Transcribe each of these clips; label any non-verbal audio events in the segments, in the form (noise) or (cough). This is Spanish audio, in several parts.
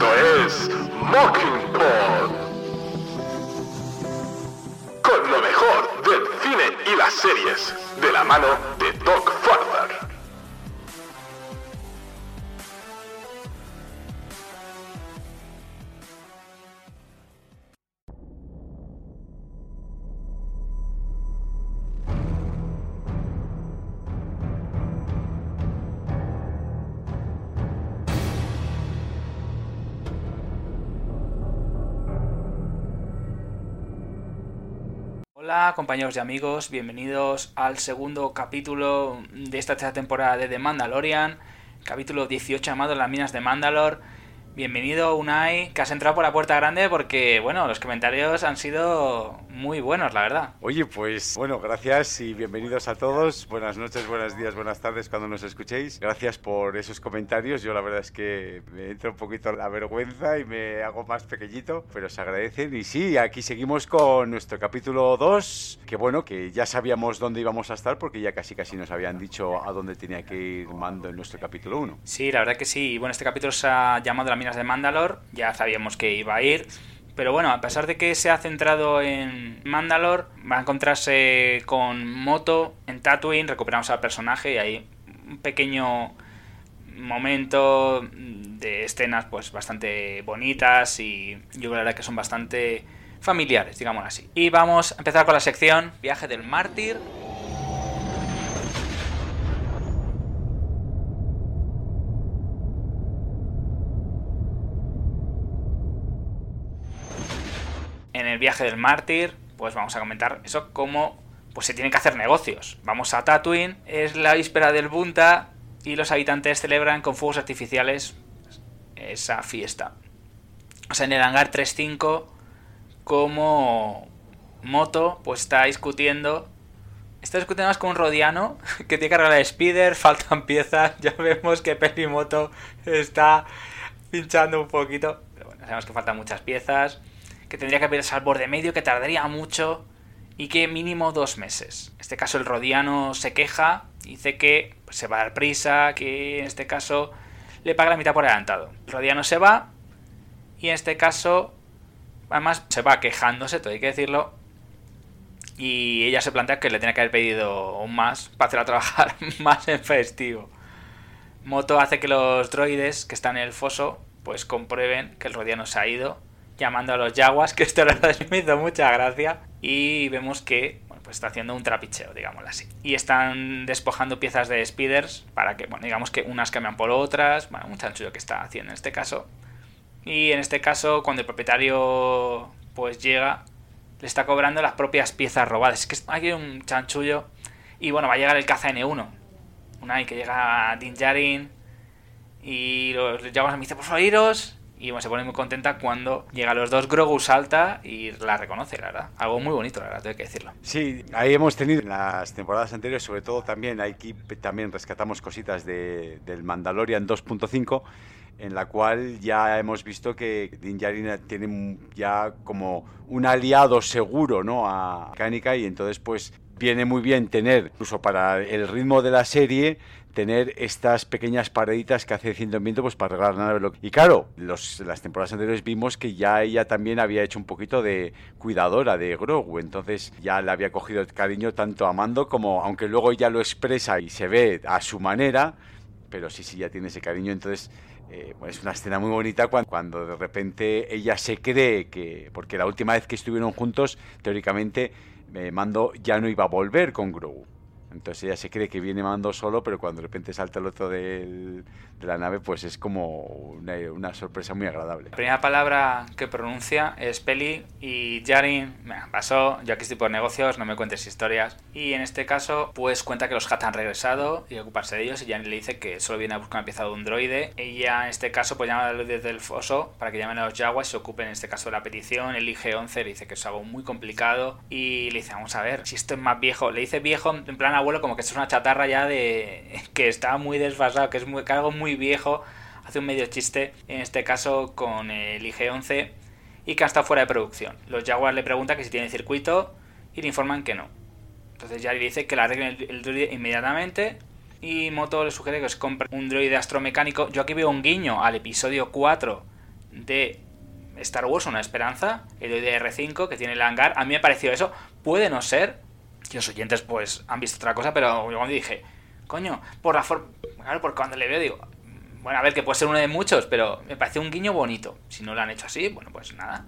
Esto es Mockingbird. Con lo mejor del cine y las series, de la mano de compañeros y amigos, bienvenidos al segundo capítulo de esta tercera temporada de The Mandalorian, capítulo 18 llamado Las Minas de Mandalor. Bienvenido Unai, que has entrado por la puerta grande porque, bueno, los comentarios han sido muy buenos, la verdad. Oye, pues bueno, gracias y bienvenidos a todos. Buenas noches, buenos días, buenas tardes cuando nos escuchéis. Gracias por esos comentarios. Yo la verdad es que me entra un poquito la vergüenza y me hago más pequeñito, pero se agradecen. Y sí, aquí seguimos con nuestro capítulo 2, que bueno, que ya sabíamos dónde íbamos a estar porque ya casi casi nos habían dicho a dónde tenía que ir Mando en nuestro capítulo 1. Sí, la verdad que sí. Bueno, este capítulo se ha llamado Las Minas de Mandalor, ya sabíamos que iba a ir. Pero bueno, a pesar de que se ha centrado en Mandalore, va a encontrarse con Moto en Tatooine, recuperamos al personaje y hay un pequeño momento de escenas pues bastante bonitas y yo creo que son bastante familiares, digamos así. Y vamos a empezar con la sección Viaje del Mártir. Viaje del mártir, pues vamos a comentar eso como pues se tienen que hacer negocios. Vamos a Tatooine, es la víspera del Bunta y los habitantes celebran con fuegos artificiales esa fiesta. O sea, en el hangar 3.5 como Moto pues está discutiendo Está discutiendo más con un Rodiano (laughs) que tiene que arreglar el speeder, faltan piezas. (laughs) Ya vemos que Moto está pinchando un poquito. Pero bueno, sabemos que faltan muchas piezas que tendría que haberse al borde medio, que tardaría mucho y que mínimo dos meses. En este caso el Rodiano se queja, dice que se va a dar prisa, que en este caso le paga la mitad por adelantado. El Rodiano se va y en este caso además se va quejándose, todo hay que decirlo, y ella se plantea que le tiene que haber pedido más para hacerla trabajar (laughs) más en festivo. Moto hace que los droides que están en el foso pues comprueben que el Rodiano se ha ido llamando a los Jaguars, (laughs) que esto la verdad me hizo mucha gracia. Y vemos que bueno, pues está haciendo un trapicheo, digámoslo así. Y están despojando piezas de speeders para que, bueno, digamos que unas cambian por otras. Bueno, un chanchullo que está haciendo en este caso. Y en este caso, cuando el propietario pues llega, le está cobrando las propias piezas robadas. Es que hay un chanchullo. Y bueno, va a llegar el caza N1. Una que llega Din Djarin. Y los Jaguars me dicen, por favor, y bueno, se pone muy contenta cuando llega a los dos, Grogu salta y la reconoce, la verdad. Algo muy bonito, la verdad, tengo que decirlo. Sí, ahí hemos tenido en las temporadas anteriores, sobre todo también, aquí también rescatamos cositas de, del Mandalorian 2.5 en la cual ya hemos visto que Din Djarin tiene ya como un aliado seguro ¿no? a Mecánica y entonces pues viene muy bien tener, incluso para el ritmo de la serie, tener estas pequeñas pareditas que hace Ciento Viento pues para arreglar la nave. Y claro, los, las temporadas anteriores vimos que ya ella también había hecho un poquito de cuidadora de Grogu, entonces ya le había cogido cariño tanto a Mando como, aunque luego ella lo expresa y se ve a su manera, pero sí, sí, ya tiene ese cariño, entonces... Eh, es una escena muy bonita cuando, cuando de repente ella se cree que, porque la última vez que estuvieron juntos, teóricamente, eh, Mando ya no iba a volver con Grogu. Entonces ella se cree que viene Mando solo, pero cuando de repente salta el otro la nave, pues es como una, sorpresa muy agradable. La primera palabra que pronuncia es Peli y Jarin, me pasó, yo aquí estoy por negocios, no me cuentes historias. Y en este caso, pues cuenta que los Hats han regresado y ocuparse de ellos y Jarin le dice que solo viene a buscar una pieza de un droide. Ella en este caso pues llama desde el foso para que llamen a los Jaguars y se ocupen en este caso de la petición. Elige 11, le dice que es algo muy complicado y le dice, vamos a ver, si esto es más viejo, le dice viejo en plan abuelo como que esto es una chatarra ya de (laughs) que está muy desfasado, que es muy, algo muy viejo. Hace un medio chiste, en este caso con el IG-11, y que está fuera de producción. Los Jaguars le preguntan que si tiene circuito y le informan que no. Entonces ya le dice que la arreglen el, droide inmediatamente y Moto le sugiere que os compre un droide astromecánico. Yo aquí veo un guiño al episodio 4 de Star Wars, una esperanza, el droide R5 que tiene el hangar. A mí me pareció eso. Puede no ser, que los oyentes pues han visto otra cosa, pero yo cuando dije, coño, por la forma... Claro, porque cuando le veo digo, bueno, a ver, que puede ser uno de muchos, pero me parece un guiño bonito. Si no lo han hecho así, bueno, pues nada.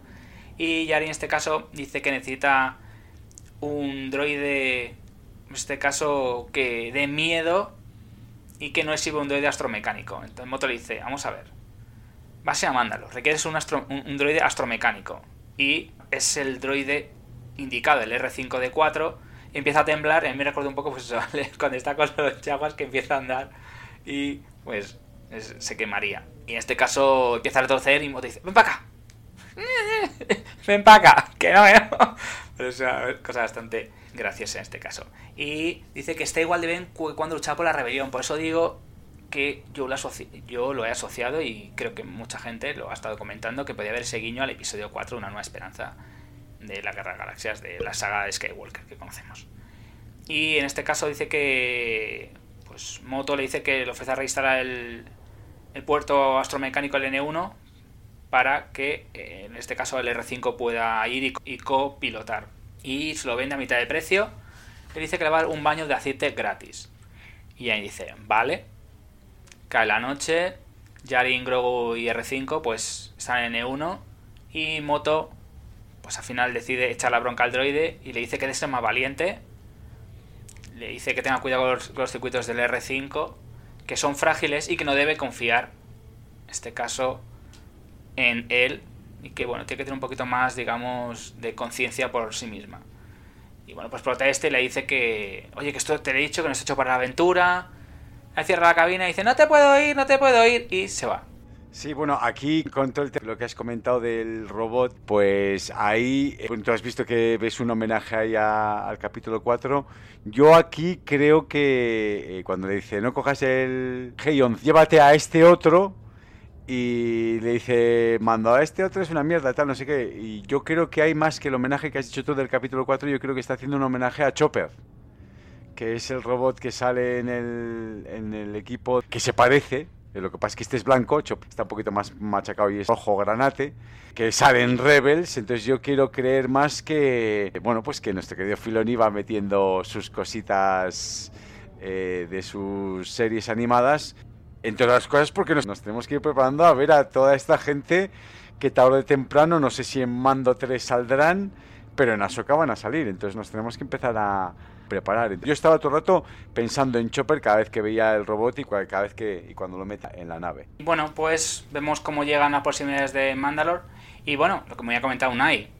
Y Yari en este caso dice que necesita un droide, en este caso, que dé miedo y que no exhibe un droide astromecánico. Entonces Moto le dice, vamos a ver, base a mándalo, requieres un, droide astromecánico. Y es el droide indicado, el R5D4, empieza a temblar, y me recuerdo un poco pues (laughs) cuando está con los (laughs) chaguas que empieza a andar y pues se quemaría. Y en este caso empieza a retorcer y Moto dice, ven para acá. (laughs) ven para acá, (laughs) que no, Pero es una cosa bastante graciosa en este caso. Y dice que está igual de bien cuando luchaba por la rebelión. Por eso digo que yo lo, yo lo he asociado y creo que mucha gente lo ha estado comentando que podía haber ese guiño al episodio 4, Una nueva esperanza de la Guerra de Galaxias, de la saga de Skywalker que conocemos. Y en este caso dice que pues Moto le dice que le ofrece a reinstalar el, el puerto astromecánico el N1 para que eh, en este caso el R5 pueda ir y, copilotar. Y se lo vende a mitad de precio. Le dice que le va a dar un baño de aceite gratis. Y ahí dice, vale. Cae la noche. Yarin, Grogu y R5 pues están en N1. Y Moto pues al final decide echar la bronca al droide y le dice que ser más valiente. Le dice que tenga cuidado con los circuitos del R5 que son frágiles y que no debe confiar, en este caso, en él y que, bueno, tiene que tener un poquito más, digamos, de conciencia por sí misma. Y bueno, pues protesta y le dice que, oye, que esto te he dicho, que no es hecho para la aventura. Ahí cierra la cabina y dice, no te puedo ir, no te puedo ir, y se va. Sí, bueno, aquí con todo el lo que has comentado del robot, pues ahí, eh, tú has visto que ves un homenaje ahí al capítulo 4. Yo aquí creo que eh, cuando le dice, no cojas el Heion, llévate a este otro, y le dice, mando a este otro es una mierda, tal, no sé qué. Y yo creo que hay más que el homenaje que has hecho tú del capítulo 4, yo creo que está haciendo un homenaje a Chopper, que es el robot que sale en el, en el equipo que se parece lo que pasa es que este es blanco, está un poquito más machacado y es rojo granate, que sale en Rebels, entonces yo quiero creer más que, bueno, pues que nuestro querido Filoni va metiendo sus cositas eh, de sus series animadas, entre otras cosas porque nos, tenemos que ir preparando a ver a toda esta gente que tarde o temprano, no sé si en Mando 3 saldrán, pero en Ahsoka van a salir, entonces nos tenemos que empezar a, preparar. Yo estaba todo rato pensando en Chopper cada vez que veía el robot y cada vez que y cuando lo meta en la nave. Bueno, pues vemos cómo llegan a proximidades de Mandalore. Y bueno, lo que me había comentado Unai,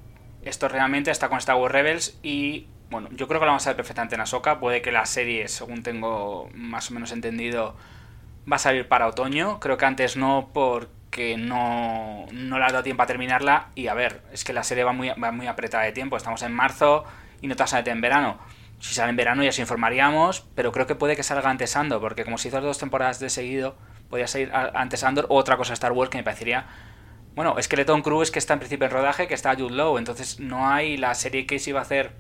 esto realmente está con Star Wars Rebels y bueno, yo creo que lo vamos a ver perfectamente en Ahsoka, puede que la serie, según tengo más o menos entendido, va a salir para otoño, creo que antes no porque no, no le ha dado tiempo a terminarla. Y a ver, es que la serie va muy, va muy apretada de tiempo, estamos en marzo y no te vas a meter en verano si sale en verano ya se informaríamos, pero creo que puede que salga antes Andor, porque como se hizo dos temporadas de seguido, podría salir antes Andor o otra cosa Star Wars que me parecería... Bueno, Skeleton Crew es que está en principio en rodaje, que está Jude Law, entonces no hay la serie que se iba a hacer,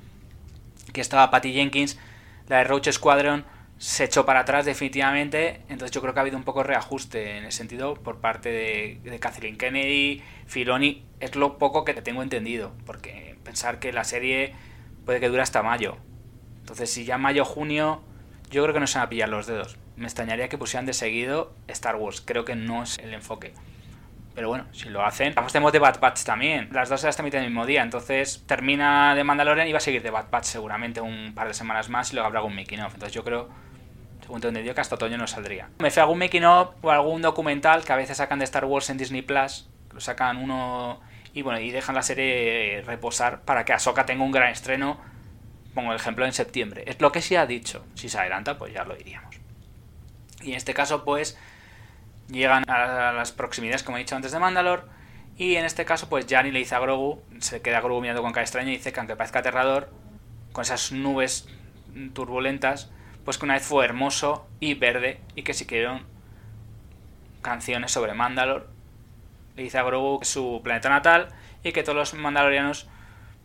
que estaba Patty Jenkins, la de Roach Squadron, se echó para atrás definitivamente, entonces yo creo que ha habido un poco reajuste en ese sentido por parte de, de Kathleen Kennedy, Filoni, es lo poco que te tengo entendido, porque pensar que la serie puede que dure hasta mayo, entonces, si ya mayo junio, yo creo que no se van a pillar los dedos. Me extrañaría que pusieran de seguido Star Wars. Creo que no es el enfoque. Pero bueno, si lo hacen. Tenemos de Bad Batch también. Las dos las transmiten el mismo día. Entonces termina de Mandalorian y va a seguir de Bad Batch seguramente un par de semanas más y luego habrá algún making of. Entonces yo creo, según te entendido, que hasta otoño no saldría. Me fue algún making of o algún documental que a veces sacan de Star Wars en Disney Plus. Lo sacan uno y bueno, y dejan la serie reposar para que Ahsoka tenga un gran estreno pongo el ejemplo en septiembre. Es lo que se ha dicho. Si se adelanta, pues ya lo diríamos. Y en este caso, pues llegan a las proximidades, como he dicho antes, de Mandalor. Y en este caso, pues Jani le dice a Grogu, se queda Grogu mirando con cara extraña y dice que aunque parezca aterrador, con esas nubes turbulentas, pues que una vez fue hermoso y verde y que si quieren canciones sobre Mandalor. Le dice a Grogu que es su planeta natal y que todos los mandalorianos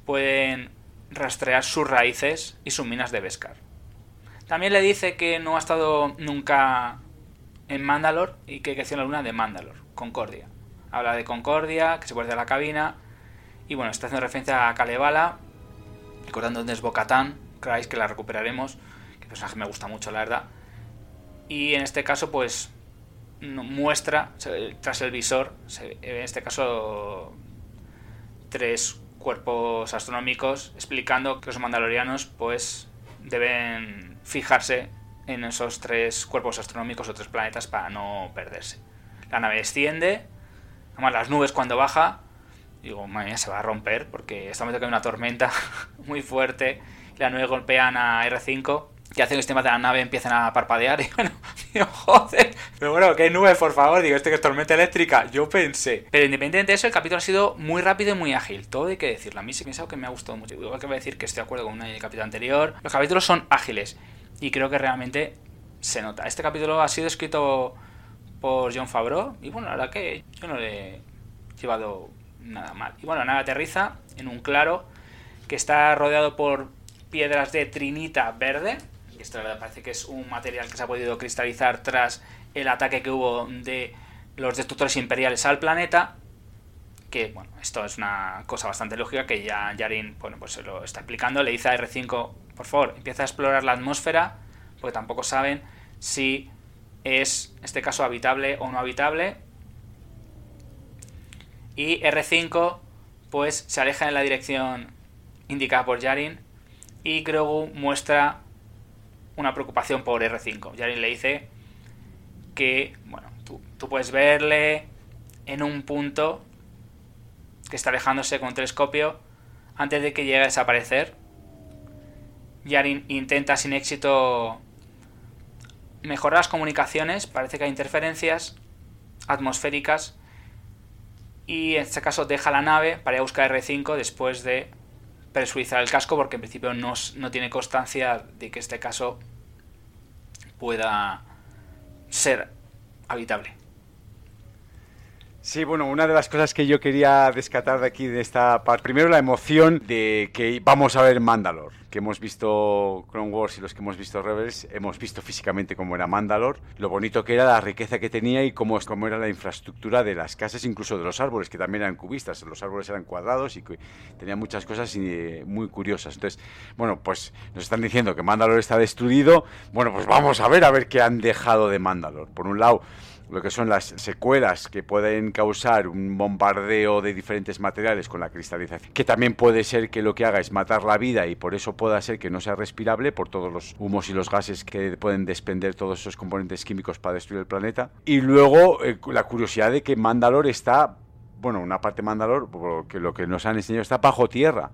pueden rastrear sus raíces y sus minas de Beskar. También le dice que no ha estado nunca en Mandalor y que creció en la luna de Mandalor, Concordia. habla de Concordia, que se puede de la cabina, y bueno, está haciendo referencia a Kalevala, recordando dónde es Bocatán, creáis que la recuperaremos, que personaje me gusta mucho, la verdad. Y en este caso, pues muestra, tras el visor, en este caso, tres cuerpos astronómicos explicando que los mandalorianos, pues, deben fijarse en esos tres cuerpos astronómicos o tres planetas para no perderse. La nave desciende, además las nubes cuando baja, digo, madre mía, se va a romper porque estamos que hay una tormenta (laughs) muy fuerte, la nube golpean a R5 que hace que los temas de la nave empiecen a parpadear y (laughs) bueno, joder, pero bueno, qué nube, por favor, digo, este que es tormenta eléctrica, yo pensé. Pero independientemente de eso, el capítulo ha sido muy rápido y muy ágil, todo hay que decirlo, a mí sí que que me ha gustado mucho, igual que voy a decir que estoy de acuerdo con el capítulo anterior, los capítulos son ágiles y creo que realmente se nota. Este capítulo ha sido escrito por John Favreau y bueno, la verdad que yo no le he llevado nada mal. Y bueno, nada aterriza en un claro que está rodeado por piedras de trinita verde. Esto parece que es un material que se ha podido cristalizar tras el ataque que hubo de los destructores imperiales al planeta. Que bueno, esto es una cosa bastante lógica que ya Yarin bueno, pues se lo está explicando. Le dice a R5, por favor, empieza a explorar la atmósfera, porque tampoco saben si es, en este caso, habitable o no habitable. Y R5 pues se aleja en la dirección indicada por Yarin y Grogu muestra una preocupación por R5. Yarin le dice que, bueno, tú, tú puedes verle en un punto que está alejándose con un telescopio antes de que llegue a desaparecer. Yarin intenta sin éxito mejorar las comunicaciones, parece que hay interferencias atmosféricas y en este caso deja la nave para ir a buscar R5 después de presurizar el casco porque en principio no, no tiene constancia de que este caso pueda ser habitable. Sí, bueno, una de las cosas que yo quería descatar de aquí, de esta parte, primero la emoción de que vamos a ver Mandalor, que hemos visto Clone Wars y los que hemos visto Rebels, hemos visto físicamente cómo era Mandalor, lo bonito que era, la riqueza que tenía y cómo, cómo era la infraestructura de las casas, incluso de los árboles, que también eran cubistas, los árboles eran cuadrados y tenían muchas cosas eh, muy curiosas. Entonces, bueno, pues nos están diciendo que Mandalor está destruido, bueno, pues vamos a ver, a ver qué han dejado de Mandalor. Por un lado, lo que son las secuelas que pueden causar un bombardeo de diferentes materiales con la cristalización, que también puede ser que lo que haga es matar la vida y por eso pueda ser que no sea respirable por todos los humos y los gases que pueden desprender todos esos componentes químicos para destruir el planeta. Y luego eh, la curiosidad de que Mandalor está, bueno, una parte de Mandalor, porque lo que nos han enseñado está bajo tierra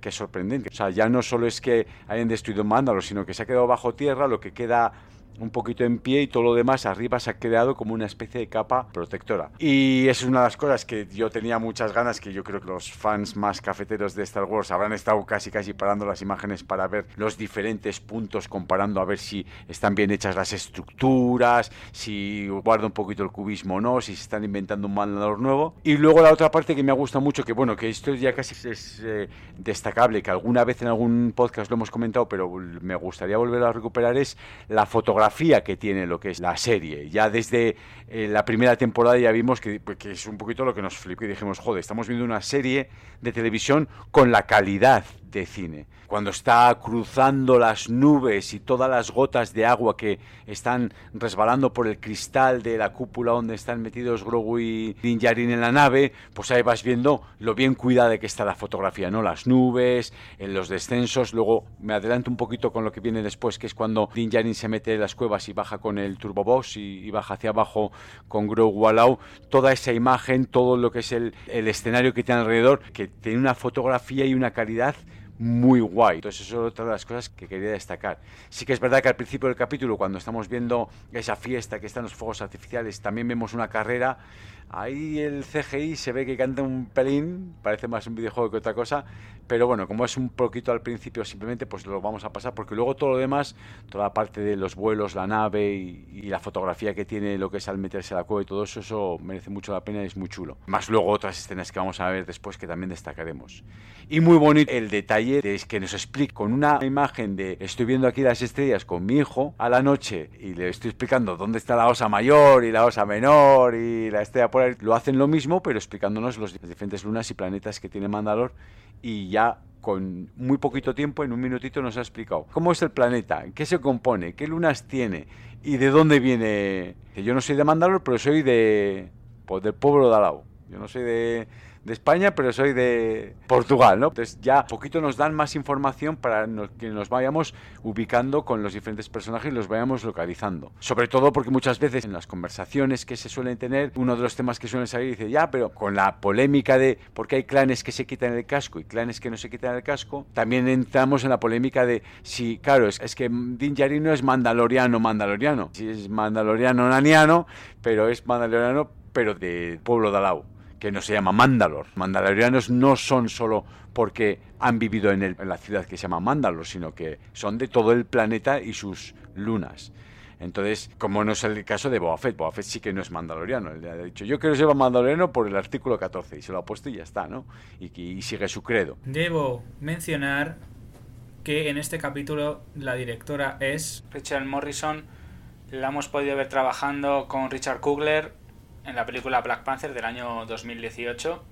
que es sorprendente. O sea, ya no solo es que hayan destruido Mandalor, sino que se ha quedado bajo tierra, lo que queda un poquito en pie y todo lo demás arriba se ha creado como una especie de capa protectora. Y es una de las cosas que yo tenía muchas ganas, que yo creo que los fans más cafeteros de Star Wars habrán estado casi casi parando las imágenes para ver los diferentes puntos, comparando a ver si están bien hechas las estructuras, si guarda un poquito el cubismo o no, si se están inventando un mandador nuevo. Y luego la otra parte que me gusta mucho, que bueno, que esto ya casi es eh, destacable, que alguna vez en algún podcast lo hemos comentado, pero me gustaría volver a recuperar, es la fotografía que tiene lo que es la serie. Ya desde eh, la primera temporada ya vimos que, pues, que, es un poquito lo que nos flipó y dijimos, joder, estamos viendo una serie de televisión con la calidad de cine. Cuando está cruzando las nubes y todas las gotas de agua que están resbalando por el cristal de la cúpula donde están metidos Grogu y Din en la nave, pues ahí vas viendo lo bien cuidada que está la fotografía, ¿no? Las nubes, en los descensos, luego me adelanto un poquito con lo que viene después, que es cuando Din Djarin se mete en las cuevas y baja con el turboboss y, y baja hacia abajo con Grogu al toda esa imagen, todo lo que es el, el escenario que tiene alrededor, que tiene una fotografía y una calidad muy guay. Entonces, eso es otra de las cosas que quería destacar. Sí que es verdad que al principio del capítulo, cuando estamos viendo esa fiesta que están los fuegos artificiales, también vemos una carrera Ahí el CGI se ve que canta un pelín, parece más un videojuego que otra cosa, pero bueno, como es un poquito al principio, simplemente pues lo vamos a pasar, porque luego todo lo demás, toda la parte de los vuelos, la nave y, la fotografía que tiene lo que es al meterse a la cueva y todo eso, eso merece mucho la pena y es muy chulo. Más luego otras escenas que vamos a ver después que también destacaremos. Y muy bonito el detalle de que nos explica con una imagen de estoy viendo aquí las estrellas con mi hijo a la noche y le estoy explicando dónde está la osa mayor y la osa menor y la estrella lo hacen lo mismo, pero explicándonos los diferentes lunas y planetas que tiene Mandalor y ya con muy poquito tiempo, en un minutito, nos ha explicado cómo es el planeta, qué se compone, qué lunas tiene y de dónde viene. Yo no soy de Mandalor, pero soy de pues, del pueblo de Alao. Yo no soy de, de España, pero soy de Portugal, ¿no? Entonces ya poquito nos dan más información para que nos vayamos ubicando con los diferentes personajes y los vayamos localizando. Sobre todo porque muchas veces en las conversaciones que se suelen tener, uno de los temas que suelen salir dice, ya, pero con la polémica de por qué hay clanes que se quitan el casco y clanes que no se quitan el casco, también entramos en la polémica de si, claro, es, que Din Djarin no es mandaloriano, mandaloriano. Si es mandaloriano, naniano, pero es mandaloriano, pero de pueblo de que no se llama Mandalor. Mandalorianos no son solo porque han vivido en, el, en, la ciudad que se llama Mandalor, sino que son de todo el planeta y sus lunas. Entonces, como no es el caso de Boba Fett, Fett sí que no es mandaloriano. Él ha dicho, yo quiero ser mandaloriano por el artículo 14 y se lo ha puesto y ya está, ¿no? Y, y sigue su credo. Debo mencionar que en este capítulo la directora es Richard Morrison. La hemos podido ver trabajando con Richard Kugler en la película Black Panther del año 2018.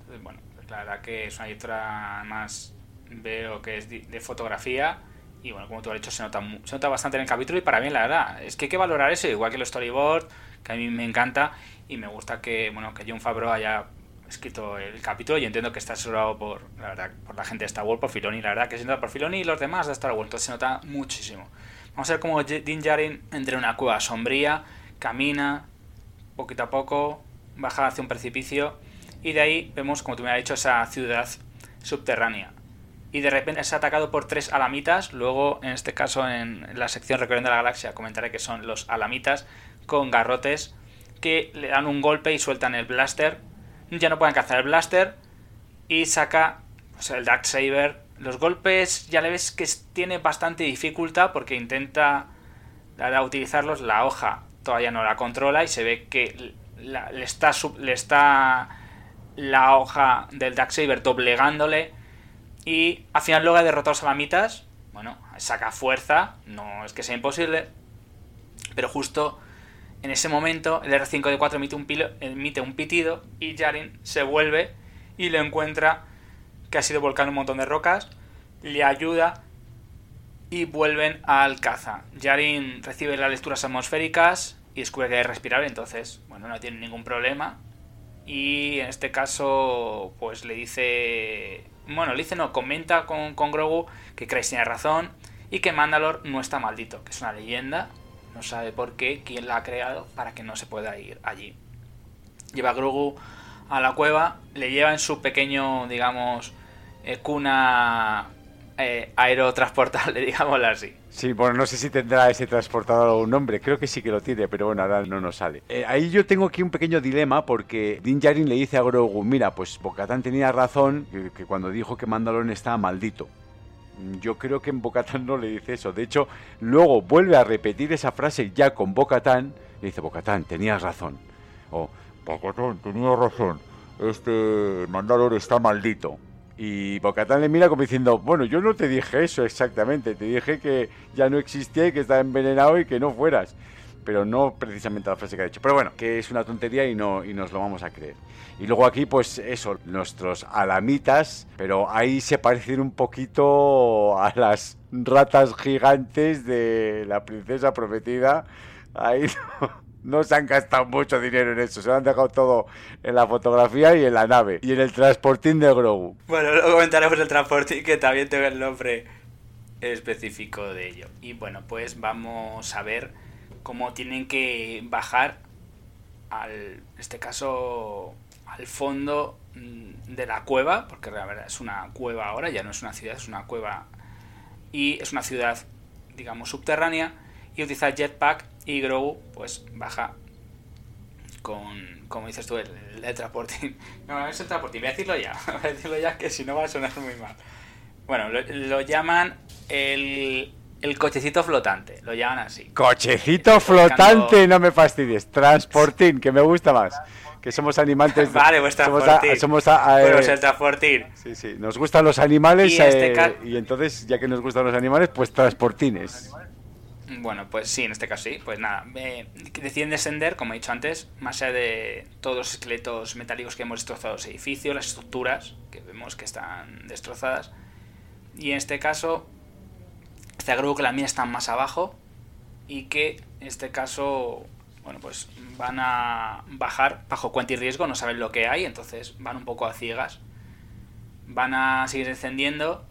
Entonces, bueno, pues la verdad que es una editora más, veo que es de fotografía. Y bueno, como tú has dicho, se nota, se nota bastante en el capítulo. Y para mí, la verdad, es que hay que valorar eso, igual que los storyboard, que a mí me encanta. Y me gusta que, bueno, que John Favreau haya escrito el capítulo. Y entiendo que está asesorado por, la verdad, por la gente de Star Wars, por Filoni. La verdad que se nota por Filoni y los demás de Star Wars. Entonces se nota muchísimo. Vamos a ver cómo Din Djarin entre una cueva sombría, camina, poquito a poco, baja hacia un precipicio y de ahí vemos, como tú me has dicho, esa ciudad subterránea. Y de repente es atacado por tres alamitas, luego en este caso en la sección Recorriendo la Galaxia comentaré que son los alamitas con garrotes que le dan un golpe y sueltan el blaster. Ya no pueden cazar el blaster y saca pues, el Dark Saber. Los golpes ya le ves que tiene bastante dificultad porque intenta utilizarlos. La hoja todavía no la controla y se ve que la, le, está, le está la hoja del Darksaber doblegándole y al final logra derrotar a salamitas. Bueno, saca fuerza, no es que sea imposible, pero justo en ese momento el R5D4 emite un, emite un pitido y Jarin se vuelve y le encuentra que ha sido volcando un montón de rocas, le ayuda y vuelven al caza. Jarin recibe las lecturas atmosféricas, y descubre que es respirable, entonces, bueno, no tiene ningún problema. Y en este caso, pues le dice. Bueno, le dice, no, comenta con, con Grogu que Christ tiene razón y que Mandalor no está maldito, que es una leyenda. No sabe por qué, quién la ha creado para que no se pueda ir allí. Lleva a Grogu a la cueva, le lleva en su pequeño, digamos, eh, cuna eh, aerotransportable, (laughs) digámoslo así. Sí, bueno, no sé si tendrá ese transportador un nombre, creo que sí que lo tiene, pero bueno, ahora no nos sale. Eh, ahí yo tengo aquí un pequeño dilema porque Din Djarin le dice a Grogu, mira, pues Bocatán tenía razón que, cuando dijo que Mandalorian estaba maldito. Yo creo que en Bocatán no le dice eso. De hecho, luego vuelve a repetir esa frase ya con Bocatán. Le dice, Bocatán, tenías razón. O, Bocatán, tenías razón. Este Mandalor está maldito. Y Bocatán le mira como diciendo, bueno, yo no te dije eso exactamente, te dije que ya no existía y que estaba envenenado y que no fueras. Pero no precisamente la frase que ha dicho. Pero bueno, que es una tontería y, no, y nos lo vamos a creer. Y luego aquí, pues eso, nuestros alamitas, pero ahí se parecen un poquito a las ratas gigantes de la princesa prometida. Ahí no no se han gastado mucho dinero en eso, se lo han dejado todo en la fotografía y en la nave y en el transportín de Grogu. Bueno, luego comentaremos el transportín que también tengo el nombre específico de ello. Y bueno, pues vamos a ver cómo tienen que bajar al, en este caso, al fondo mm, de la cueva, porque la verdad es una cueva ahora, ya no es una ciudad, es una cueva y es una ciudad, digamos, subterránea y utiliza jetpack y Grogu pues baja con, como dices tú, el, el transportín. (laughs) No, es el transportín, voy a decirlo ya, (laughs) voy a decirlo ya que si no va a sonar muy mal. Bueno, lo, llaman el, el, cochecito flotante, lo llaman así. Cochecito flotante, no me fastidies. Transportín, que me gusta más. Que somos animales. (laughs) vale, pues transportín. Somos, a, bueno, el transportín. Sí, sí, nos gustan los animales y, este eh, y entonces, ya que nos gustan los animales, pues transportines. Bueno, pues sí, en este caso sí. Pues nada, deciden descender, como he dicho antes, más allá de todos los esqueletos metálicos que hemos destrozado los edificios, las estructuras que vemos que están destrozadas. Y en este caso, está creo que la mina está más abajo y que en este caso, bueno, pues van a bajar bajo cuenta y riesgo, no saben lo que hay, entonces van un poco a ciegas. Van a seguir descendiendo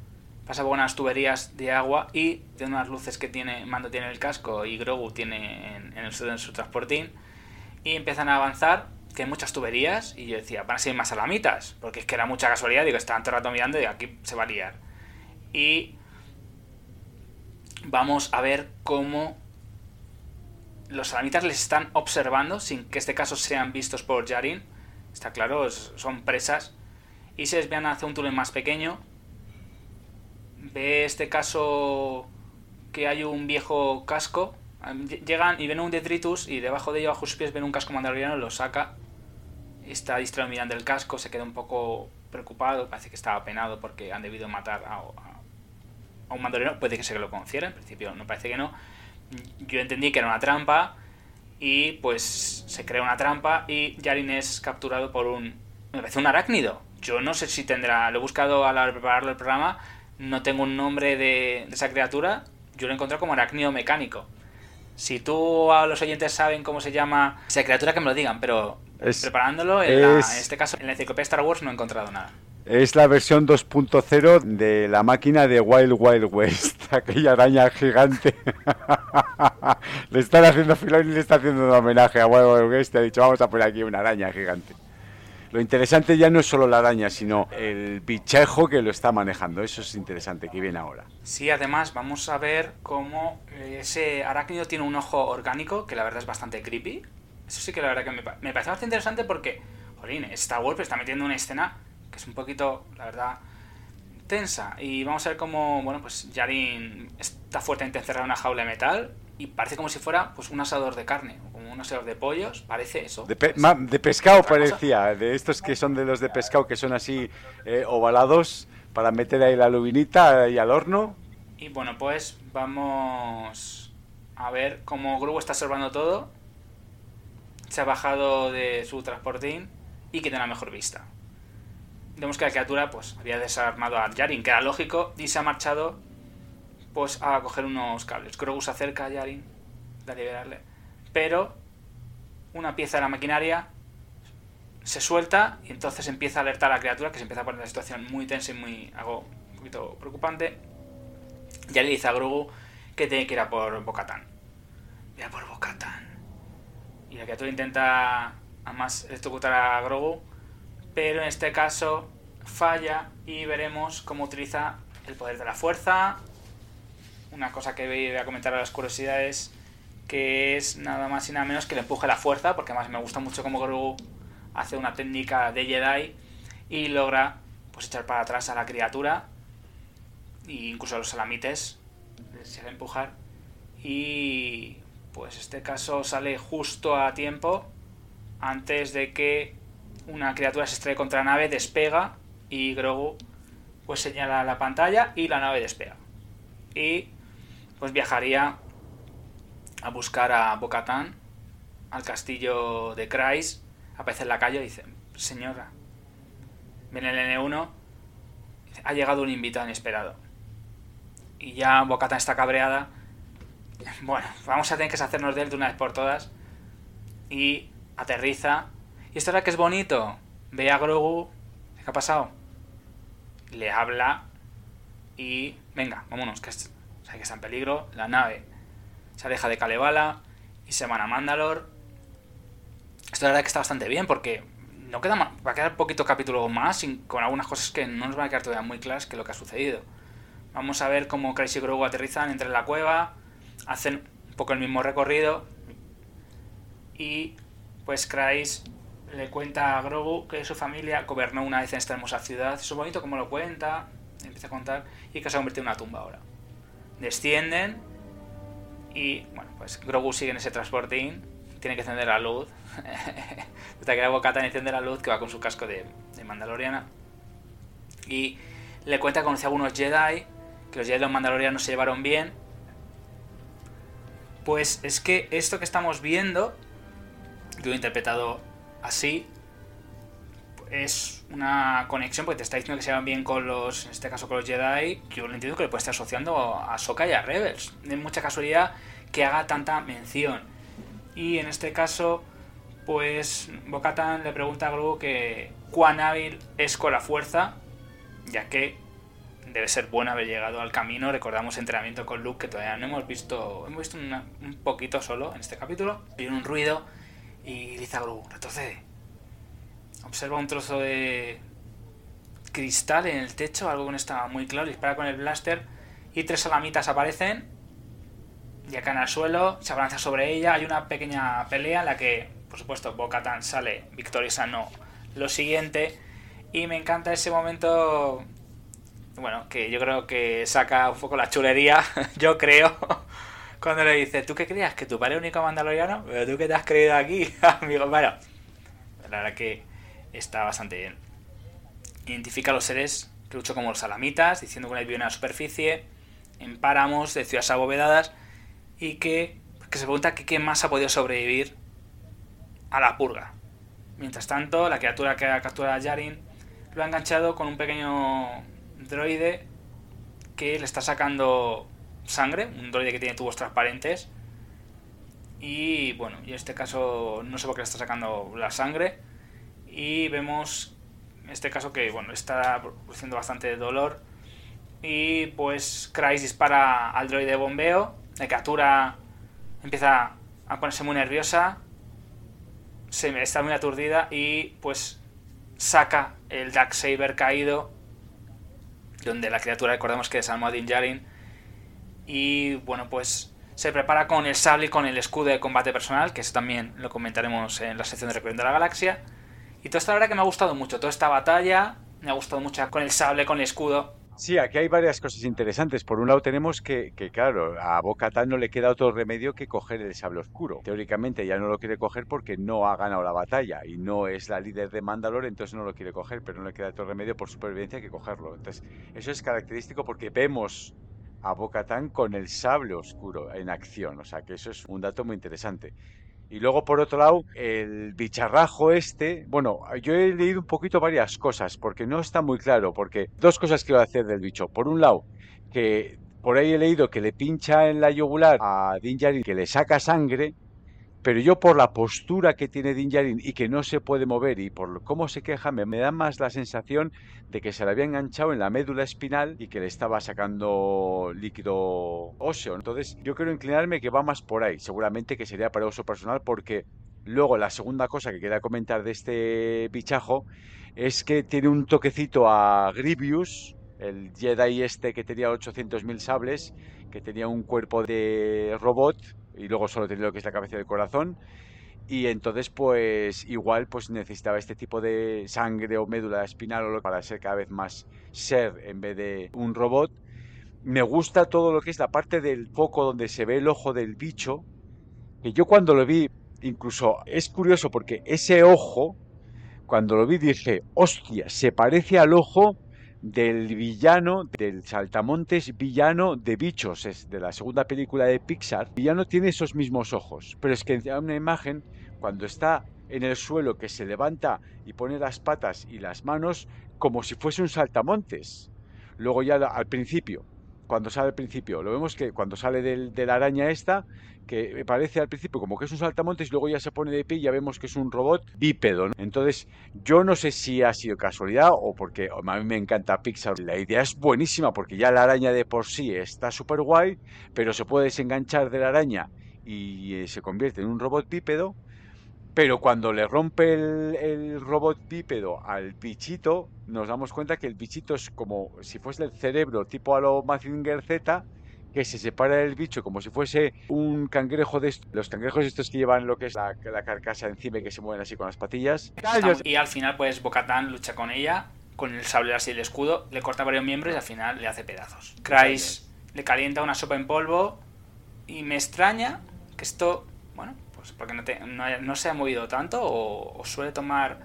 pasa por unas tuberías de agua y de unas luces que tiene Mando tiene en el casco y Grogu tiene en, el, su transportín y empiezan a avanzar que hay muchas tuberías y yo decía van a ser más alamitas porque es que era mucha casualidad digo estaban todo el rato mirando y aquí se va a liar y vamos a ver cómo los alamitas les están observando sin que este caso sean vistos por Yarin está claro son presas. Y se desvían hacia un túnel más pequeño ve este caso que hay un viejo casco. Llegan y ven un detritus y debajo de ello, bajo sus pies, ven un casco mandaloriano, lo saca. Está distraído mirando el casco, se queda un poco preocupado, parece que estaba penado porque han debido matar a, un mandaloriano. Puede que se lo conociera, en principio no parece que no. Yo entendí que era una trampa y pues se crea una trampa y Yarin es capturado por un... Me parece un arácnido. Yo no sé si tendrá... Lo he buscado a prepararlo el programa no tengo un nombre de, esa criatura, yo lo he encontrado como aracnido mecánico. Si tú a los oyentes saben cómo se llama esa criatura, que me lo digan, pero preparándolo, en, este caso, en la enciclopedia Star Wars no he encontrado nada. Es la versión 2.0 de la máquina de Wild Wild West, (laughs) aquella araña gigante. (laughs) le están haciendo filón y le está haciendo un homenaje a Wild Wild West. Te ha dicho, vamos a poner aquí una araña gigante. Lo interesante ya no es solo la araña, sino el bichejo que lo está manejando. Eso es interesante, que viene ahora. Sí, además vamos a ver cómo eh, ese arácnido tiene un ojo orgánico, que la verdad es bastante creepy. Eso sí que la verdad que me, me parece bastante interesante porque, jolín, Star Wars está metiendo una escena que es un poquito, la verdad, tensa. Y vamos a ver cómo, bueno, pues Yarin está fuertemente encerrado en una jaula de metal y parece como si fuera pues un asador de carne, como un asador de pollos, parece eso. De, de pescado parecía, de estos que son de los de pescado que son así eh, ovalados para meter ahí la lubinita y al horno. Y bueno, pues vamos a ver cómo Gru está observando todo. Se ha bajado de su transportín y que tiene la mejor vista. Vemos que la criatura pues había desarmado a Yarin, que era lógico, y se ha marchado pues a coger unos cables. Grogu se acerca a Yarin, a liberarle. Pero una pieza de la maquinaria se suelta y entonces empieza a alertar a la criatura que se empieza a poner la situación muy tensa y muy algo un poquito preocupante. Ya le dice a Grogu que tiene que ir a por Bocatán. Ir a por Bocatán. Y la criatura intenta además electrocutar a Grogu, pero en este caso falla y veremos cómo utiliza el poder de la fuerza una cosa que voy a comentar a las curiosidades, que es nada más y nada menos que le empuje la fuerza, porque además me gusta mucho cómo Grogu hace una técnica de Jedi y logra pues echar para atrás a la criatura e incluso a los salamites se a empujar y pues este caso sale justo a tiempo antes de que una criatura se estrelle contra la nave, despega y Grogu pues señala la pantalla y la nave despega. Y pues viajaría a buscar a Bocatán, al castillo de Kreis, aparece en la calle y dice, señora, viene el N1, ha llegado un invitado inesperado. Y ya Bocatán está cabreada. (laughs) Bueno, vamos a tener que hacernos de él de una vez por todas. Y aterriza. Y esto era que es bonito. Ve a Grogu. ¿Qué ha pasado? Le habla. Y venga, vámonos, que está en peligro, la nave se aleja de Kalevala y se van a Mandalore. Esto la verdad que está bastante bien porque no queda más, va a quedar poquito capítulo más con algunas cosas que no nos van a quedar todavía muy claras que lo que ha sucedido. Vamos a ver cómo Crazy y Grogu aterrizan entre la cueva, hacen un poco el mismo recorrido y pues Crazy le cuenta a Grogu que su familia gobernó una vez en esta hermosa ciudad. Es bonito como lo cuenta, empieza a contar y que se ha convertido en una tumba ahora descienden y bueno, pues Grogu sigue en ese transportín, tiene que encender la luz. (laughs) Hasta que la Bocata enciende la luz que va con su casco de, Mandaloriana. Y le cuenta que conoce a algunos Jedi, que los Jedi y los Mandalorianos se llevaron bien. Pues es que esto que estamos viendo, yo he interpretado así, es una conexión porque te está diciendo que se van bien con los, en este caso con los Jedi, yo lo entiendo que le puede estar asociando a Soka y a Rebels. Es mucha casualidad que haga tanta mención. Y en este caso, pues Bocatan le pregunta a Grogu que cuán hábil es con la fuerza, ya que debe ser bueno haber llegado al camino. Recordamos entrenamiento con Luke que todavía no hemos visto, hemos visto un poquito solo en este capítulo. Viene un ruido y dice a Grogu, retrocede Observa un trozo de cristal en el techo, algo que no estaba muy claro, dispara con el blaster y tres salamitas aparecen, ya caen al suelo, se abalanza sobre ella, hay una pequeña pelea en la que, por supuesto, Bo-Katan sale victoriosa, no lo siguiente, y me encanta ese momento, bueno, que yo creo que saca un poco la chulería, (laughs) yo creo, (laughs) cuando le dice, ¿tú qué creías? ¿Que tu padre es único mandaloriano? ¿Pero tú qué te has creído aquí, (laughs) amigo? Bueno, la verdad que está bastante bien. Identifica a los seres que luchan como los salamitas, diciendo que no hay una superficie, en páramos de ciudades abovedadas, y que, que se pregunta que quién más ha podido sobrevivir a la purga. Mientras tanto, la criatura que ha capturado a Yarin lo ha enganchado con un pequeño droide que le está sacando sangre, un droide que tiene tubos transparentes. Y bueno, y en este caso no sé por qué le está sacando la sangre, y vemos en este caso que bueno está produciendo bastante dolor y pues Christ dispara al droide de bombeo, la captura empieza a ponerse muy nerviosa, se está muy aturdida y pues saca el Dark Saber caído donde la criatura recordemos que desarmó a Din Djarin y bueno pues se prepara con el sable y con el escudo de combate personal que eso también lo comentaremos en la sección de Recorriendo de la Galaxia y toda esta verdad que me ha gustado mucho, toda esta batalla, me ha gustado mucho con el sable, con el escudo. Sí, aquí hay varias cosas interesantes. Por un lado tenemos que, que claro, a Boca no le queda otro remedio que coger el sable oscuro. Teóricamente ya no lo quiere coger porque no ha ganado la batalla y no es la líder de Mandalore, entonces no lo quiere coger, pero no le queda otro remedio por supervivencia que cogerlo. Entonces, eso es característico porque vemos a Boca con el sable oscuro en acción, o sea que eso es un dato muy interesante. Y luego, por otro lado, el bicharrajo este, bueno, yo he leído un poquito varias cosas, porque no está muy claro, porque dos cosas quiero hacer del bicho. Por un lado, que por ahí he leído que le pincha en la yugular a Din que le saca sangre, pero yo por la postura que tiene Din y que no se puede mover y por cómo se queja, me, da más la sensación de que se le había enganchado en la médula espinal y que le estaba sacando líquido óseo. Entonces yo quiero inclinarme que va más por ahí. Seguramente que sería para uso personal porque luego la segunda cosa que quería comentar de este bichajo es que tiene un toquecito a Grievous, el Jedi este que tenía 800.000 sables, que tenía un cuerpo de robot y luego solo tenía lo que es la cabeza del corazón. Y entonces, pues igual pues necesitaba este tipo de sangre o médula espinal para ser cada vez más ser en vez de un robot. Me gusta todo lo que es la parte del foco donde se ve el ojo del bicho. Que yo cuando lo vi, incluso es curioso porque ese ojo, cuando lo vi dije, hostia, se parece al ojo del villano, del saltamontes villano de Bichos, es de la segunda película de Pixar. Villano tiene esos mismos ojos, pero es que en una imagen, cuando está en el suelo, que se levanta y pone las patas y las manos como si fuese un saltamontes. Luego ya al principio, cuando sale al principio, lo vemos que cuando sale de la araña esta, que parece al principio como que es un saltamontes y luego ya se pone de pie y ya vemos que es un robot bípedo. Entonces, yo no sé si ha sido casualidad o porque a mí me encanta Pixar. La idea es buenísima porque ya la araña de por sí está súper guay, pero se puede desenganchar de la araña y eh, se convierte en un robot bípedo. Pero cuando le rompe el, el, robot bípedo al bichito, nos damos cuenta que el bichito es como si fuese el cerebro tipo a lo Mazinger Z, que se separa del bicho como si fuese un cangrejo de estos, los cangrejos estos que llevan lo que es la, carcasa encima y que se mueven así con las patillas. Y al final pues Bocatán lucha con ella, con el sable así el escudo, le corta varios miembros y al final le hace pedazos. Kreis le calienta una sopa en polvo y me extraña que esto, pues porque no, se ha movido tanto o, suele tomar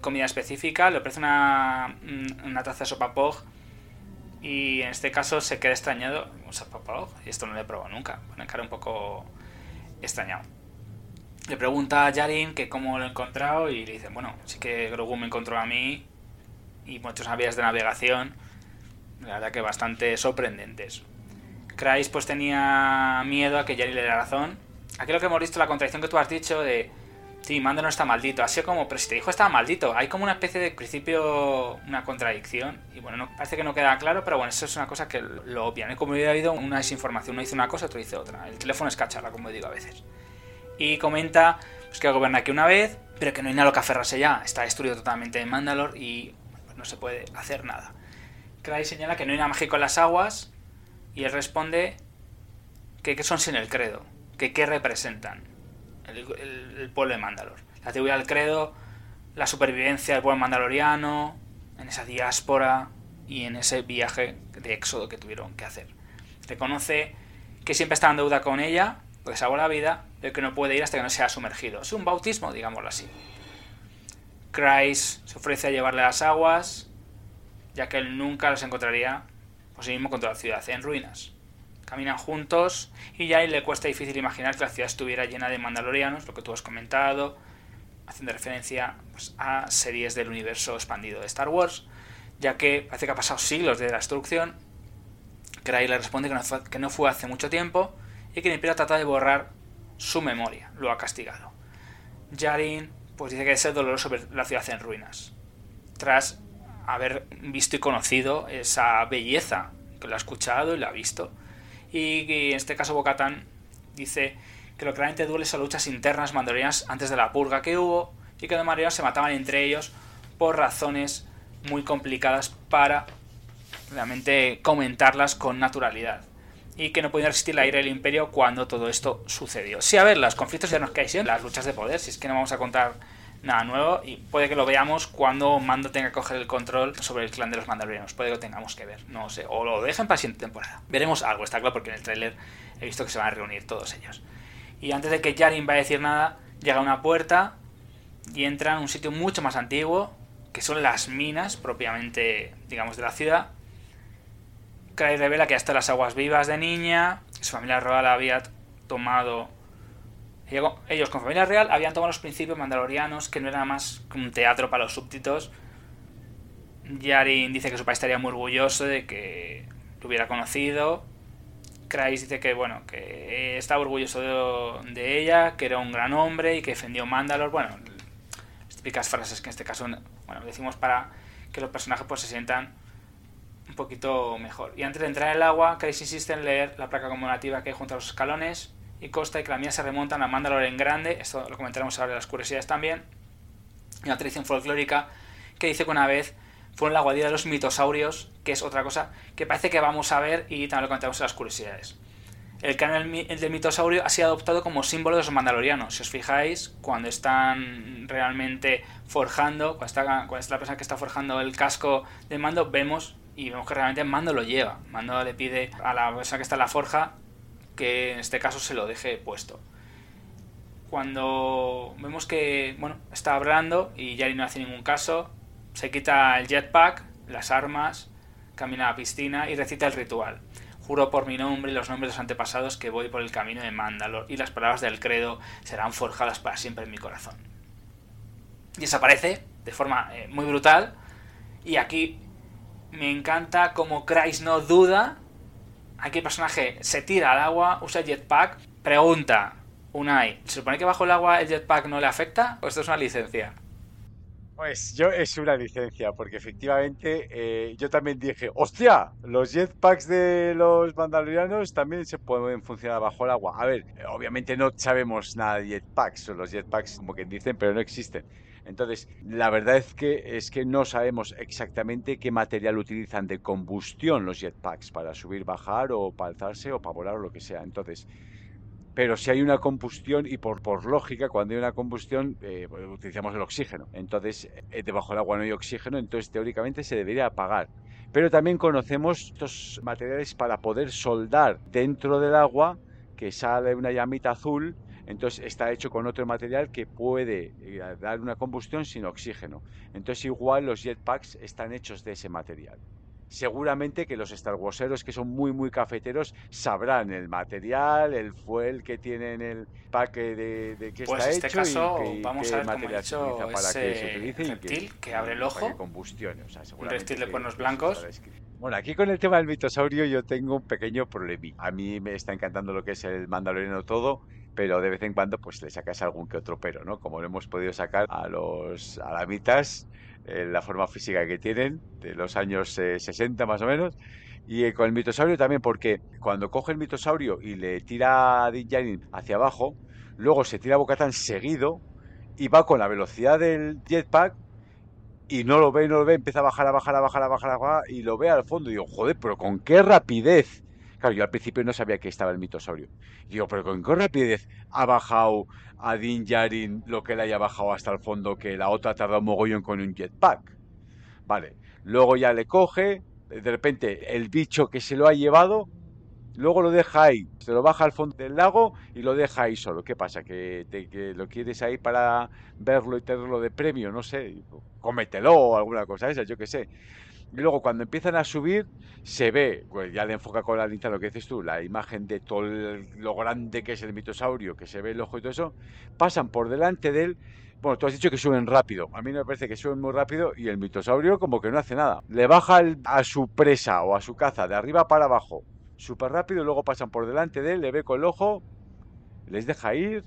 comida específica, le ofrece una, una taza de sopa pog y en este caso se queda extrañado. y esto no lo he probado nunca. Pone cara un poco extrañado. Le pregunta a Yarin que cómo lo ha encontrado y le dice, bueno, sí que Grogu me encontró a mí y muchas vías de navegación, la verdad que bastante sorprendentes. Christ pues tenía miedo a que Yarin le diera razón. Aquí lo que hemos visto, la contradicción que tú has dicho de Sí, Mando no está maldito. Ha sido como, pero si te dijo estaba maldito. Hay como una especie de principio, una contradicción. Y bueno, no, parece que no queda claro, pero bueno, eso es una cosa que lo obvian. Como hubiera habido una desinformación. Uno dice una cosa, otro dice otra. El teléfono es cacharra, como digo a veces. Y comenta pues, que gobierna aquí una vez, pero que no hay nada lo que aferrarse ya. Está destruido totalmente en Mandalor y no se puede hacer nada. Cray señala que no hay nada mágico en las aguas y él responde que, que son sin el credo, que qué representan el, pueblo de Mandalor. La teoría del credo, la supervivencia del pueblo mandaloriano, en esa diáspora y en ese viaje de éxodo que tuvieron que hacer. Reconoce que siempre está en deuda con ella, porque salvó la vida, de que no puede ir hasta que no sea sumergido. Es un bautismo, digámoslo así. Christ se ofrece a llevarle las aguas, ya que él nunca las encontraría por sí mismo contra la ciudad en ruinas. Caminan juntos y ya le cuesta difícil imaginar que la ciudad estuviera llena de mandalorianos, lo que tú has comentado, haciendo referencia pues, a series del universo expandido de Star Wars, ya que parece que ha pasado siglos de la destrucción. Cray le responde que no, fue, hace mucho tiempo y que el Imperio trata de borrar su memoria, lo ha castigado. Yarin pues dice que es doloroso ver la ciudad en ruinas, tras haber visto y conocido esa belleza, que lo ha escuchado y lo ha visto y, en este caso Bocatán dice que lo que realmente duele son luchas internas mandalorianas antes de la purga que hubo y que de manera se mataban entre ellos por razones muy complicadas para realmente comentarlas con naturalidad y que no podían resistir la ira del imperio cuando todo esto sucedió. Sí, a ver, los conflictos ya nos caen las luchas de poder, si es que no vamos a contar nada nuevo y puede que lo veamos cuando Mando tenga que coger el control sobre el clan de los mandalorianos. Puede que lo tengamos que ver, no sé, o lo dejen para la siguiente temporada. Veremos algo, está claro, porque en el tráiler he visto que se van a reunir todos ellos. Y antes de que Yarin vaya a decir nada, llega a una puerta y entra en un sitio mucho más antiguo, que son las minas propiamente, digamos, de la ciudad. Cray revela que hasta las aguas vivas de niña, su familia royal había tomado ellos con familia real habían tomado los principios mandalorianos, que no era más que un teatro para los súbditos. Yarin dice que su padre estaría muy orgulloso de que lo hubiera conocido. Kreis dice que bueno, que estaba orgulloso de, ella, que era un gran hombre y que defendió Mandalor. Bueno, las típicas frases que en este caso bueno, decimos para que los personajes pues se sientan un poquito mejor. Y antes de entrar en el agua, Kreis insiste en leer la placa conmemorativa que hay junto a los escalones y consta que la mía se remontan a Mandalore en grande, esto lo comentaremos ahora en las curiosidades también, y una tradición folclórica que dice que una vez fue en la guadilla de los mitosaurios, que es otra cosa que parece que vamos a ver y también lo comentaremos en las curiosidades. El canal del mitosaurio ha sido adoptado como símbolo de los mandalorianos. Si os fijáis, cuando están realmente forjando, cuando está, cuando está la persona que está forjando el casco de mando, vemos y vemos que realmente Mando lo lleva. Mando le pide a la persona que está en la forja que en este caso se lo deje puesto. Cuando vemos que bueno, está hablando y Yari no hace ningún caso, se quita el jetpack, las armas, camina a la piscina y recita el ritual. Juro por mi nombre y los nombres de los antepasados que voy por el camino de Mandalor y las palabras del credo serán forjadas para siempre en mi corazón. Y desaparece de forma eh, muy brutal. Y aquí me encanta como Christ no duda Aquí el personaje se tira al agua, usa el jetpack. Pregunta, Unai, ¿se supone que bajo el agua el jetpack no le afecta o esto es una licencia? Pues yo es una licencia, porque efectivamente eh, yo también dije, hostia, los jetpacks de los mandalorianos también se pueden funcionar bajo el agua. A ver, obviamente no sabemos nada de jetpacks, los jetpacks como que dicen, pero no existen. Entonces, la verdad es que, es que no sabemos exactamente qué material utilizan de combustión los jetpacks para subir, bajar o para alzarse o para volar o lo que sea. Entonces, pero si hay una combustión y por, por lógica, cuando hay una combustión, eh, pues, utilizamos el oxígeno. Entonces, eh, debajo del agua no hay oxígeno, entonces teóricamente se debería apagar. Pero también conocemos estos materiales para poder soldar dentro del agua que sale una llamita azul entonces está hecho con otro material que puede eh, dar una combustión sin oxígeno. Entonces igual los jetpacks están hechos de ese material. seguramente que los Star Warseros que son muy muy cafeteros sabrán el material, el fuel que tienen el paque de, de que pues está este hecho caso, y qué, vamos qué a ver material se utiliza para que se utilice reptil y que, que abre el ojo, para que combustione, o sea, un reptil de que- cuernos que blancos. Bueno, aquí con el tema del mitosaurio yo tengo un pequeño problema. A mí me está encantando lo que es el mandaloriano todo, pero de vez en cuando pues le sacas algún que otro pero, ¿no? Como lo hemos podido sacar a los alamitas, eh, la forma física que tienen, de los años eh, 60 más o menos, y eh, con el mitosaurio también, porque cuando coge el mitosaurio y le tira a Din Djarin hacia abajo, luego se tira a Bocatán seguido y va con la velocidad del jetpack y no lo ve, no lo ve, empieza a bajar, a bajar, a bajar, a bajar, a bajar y lo ve al fondo. Y digo, joder, pero con qué rapidez. Claro, yo al principio no sabía que estaba el mitosaurio. Digo, pero con qué rapidez ha bajado a Din Djarin lo que le haya bajado hasta el fondo, que la otra ha tardado un mogollón con un jetpack. Vale, luego ya le coge, de repente el bicho que se lo ha llevado, luego lo deja ahí, se lo baja al fondo del lago y lo deja ahí solo. ¿Qué pasa? ¿Que, te- lo quieres ahí para verlo y tenerlo de premio? No sé, cómetelo o alguna cosa esa, yo qué sé. Y luego cuando empiezan a subir, se ve, pues ya le enfoca con la linterna lo que dices tú, la imagen de todo lo grande que es el mitosaurio, que se ve el ojo y todo eso, pasan por delante de él. Bueno, tú has dicho que suben rápido. A mí me parece que suben muy rápido y el mitosaurio como que no hace nada. Le baja a su presa o a su caza de arriba para abajo, súper rápido, luego pasan por delante de él, le ve con el ojo, les deja ir.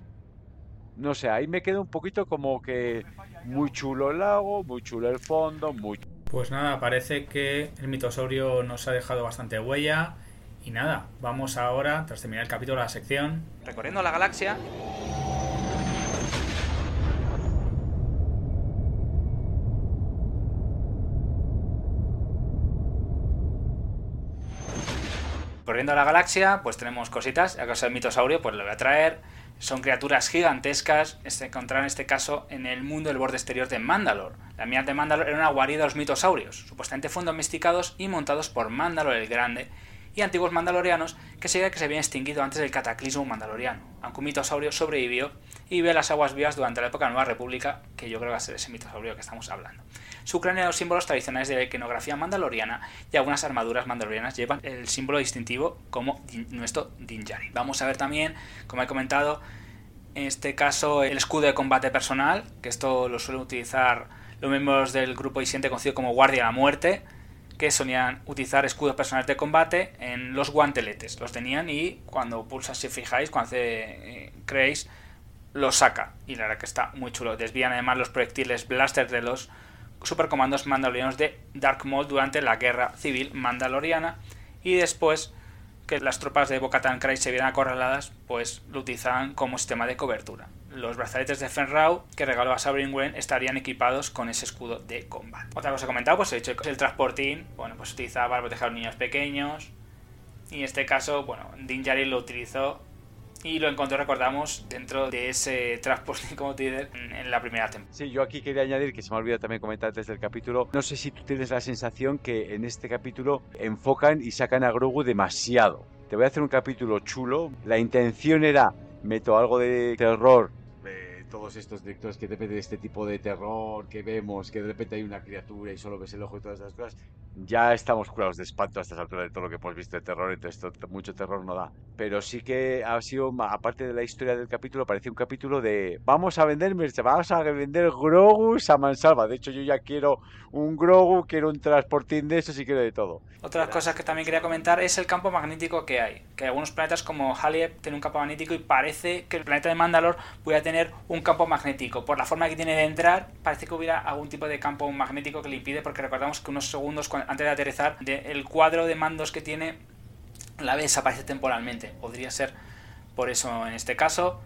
No sé, ahí me queda un poquito como que muy chulo el lago, muy chulo el fondo, muy Pues nada, parece que el mitosaurio nos ha dejado bastante huella. Y nada, vamos ahora, tras terminar el capítulo, a la sección. Recorriendo la galaxia. Corriendo la galaxia, pues tenemos cositas. A caso del mitosaurio, pues lo voy a traer. Son criaturas gigantescas, se encontraron en este caso en el mundo del borde exterior de Mandalor. La mina de Mandalor era una guarida de los mitosaurios. Supuestamente fueron domesticados y montados por Mandalor el Grande y antiguos mandalorianos que se que se habían extinguido antes del cataclismo mandaloriano. Aunque un mitosaurio sobrevivió y en las aguas vivas durante la época de la Nueva República, que yo creo que va a ser ese mitosaurio que estamos hablando. Su cráneo los símbolos tradicionales de la iconografía mandaloriana y algunas armaduras mandalorianas llevan el símbolo distintivo como nuestro Din Djarin. Vamos a ver también, como he comentado, en este caso el escudo de combate personal, que esto lo suelen utilizar los miembros del grupo disidente conocido como Guardia de la Muerte, que solían utilizar escudos personales de combate en los guanteletes. Los tenían y cuando pulsas, si fijáis, cuando hace, eh, creéis, los saca. Y la verdad que está muy chulo. Desvían además los proyectiles blaster de los supercomandos mandalorianos de Dark Maul durante la guerra civil mandaloriana. Y después que las tropas de Bo-Katan Kryze se vieran acorraladas, pues lo utilizaban como sistema de cobertura. Los brazaletes de Fenrau que regaló a Sabrin Wren estarían equipados con ese escudo de combate. Otra cosa comentado, pues he dicho el transportín, bueno, pues se utilizaba para proteger a los niños pequeños. Y en este caso, bueno, Din Djarin lo utilizó y lo encontró, recordamos, dentro de ese transportín, (laughs) como en, la primera temporada. Sí, yo aquí quería añadir que se me ha también comentar antes del capítulo. No sé si tú tienes la sensación que en este capítulo enfocan y sacan a Grogu demasiado. Te voy a hacer un capítulo chulo. La intención era meto algo de terror. Todos estos directores que dependen de este tipo de terror que vemos, que de repente hay una criatura y solo ves el ojo y todas esas cosas, ya estamos curados de espanto a estas alturas de todo lo que hemos visto de terror, entonces esto, mucho terror no da. Pero sí que ha sido, aparte de la historia del capítulo, parecía un capítulo de vamos a vender merch, vamos a vender Grogus a mansalva. De hecho, yo ya quiero un Grogu, quiero un transportín de esos y quiero de todo. Otra cosas que también quería comentar es el campo magnético que hay. Que algunos planetas como Halieb tienen un campo magnético y parece que el planeta de Mandalor pueda tener un campo magnético. Por la forma que tiene de entrar, parece que hubiera algún tipo de campo magnético que le impide, porque recordamos que unos segundos antes de aterrizar, el cuadro de mandos que tiene, la nave desaparece temporalmente. Podría ser por eso en este caso.